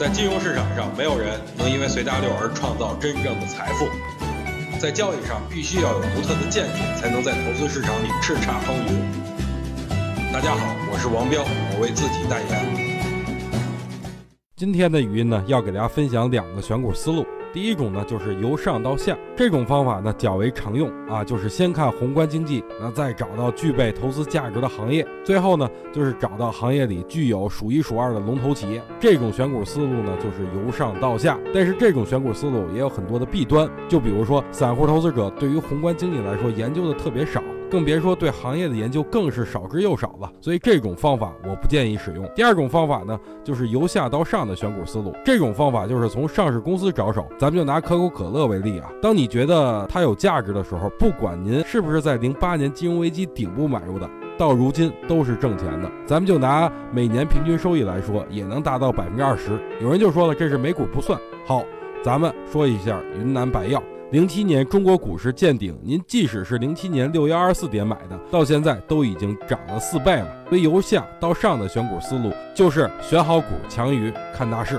在金融市场上，没有人能因为随大流而创造真正的财富。在交易上，必须要有独特的见解，才能在投资市场里叱咤风云。大家好，我是王彪，我为自己代言。今天的语音呢，要给大家分享两个选股思路。第一种呢，就是由上到下，这种方法呢较为常用啊，就是先看宏观经济，那再找到具备投资价值的行业，最后呢就是找到行业里具有数一数二的龙头企业。这种选股思路呢，就是由上到下。但是这种选股思路也有很多的弊端，就比如说散户投资者对于宏观经济来说研究的特别少。更别说对行业的研究更是少之又少了，所以这种方法我不建议使用。第二种方法呢，就是由下到上的选股思路。这种方法就是从上市公司着手，咱们就拿可口可乐为例啊。当你觉得它有价值的时候，不管您是不是在零八年金融危机顶部买入的，到如今都是挣钱的。咱们就拿每年平均收益来说，也能达到百分之二十。有人就说了，这是美股不算。好，咱们说一下云南白药。零七年中国股市见顶，您即使是零七年六幺二四点买的，到现在都已经涨了四倍了。所以由下到上的选股思路就是选好股，强于看大势。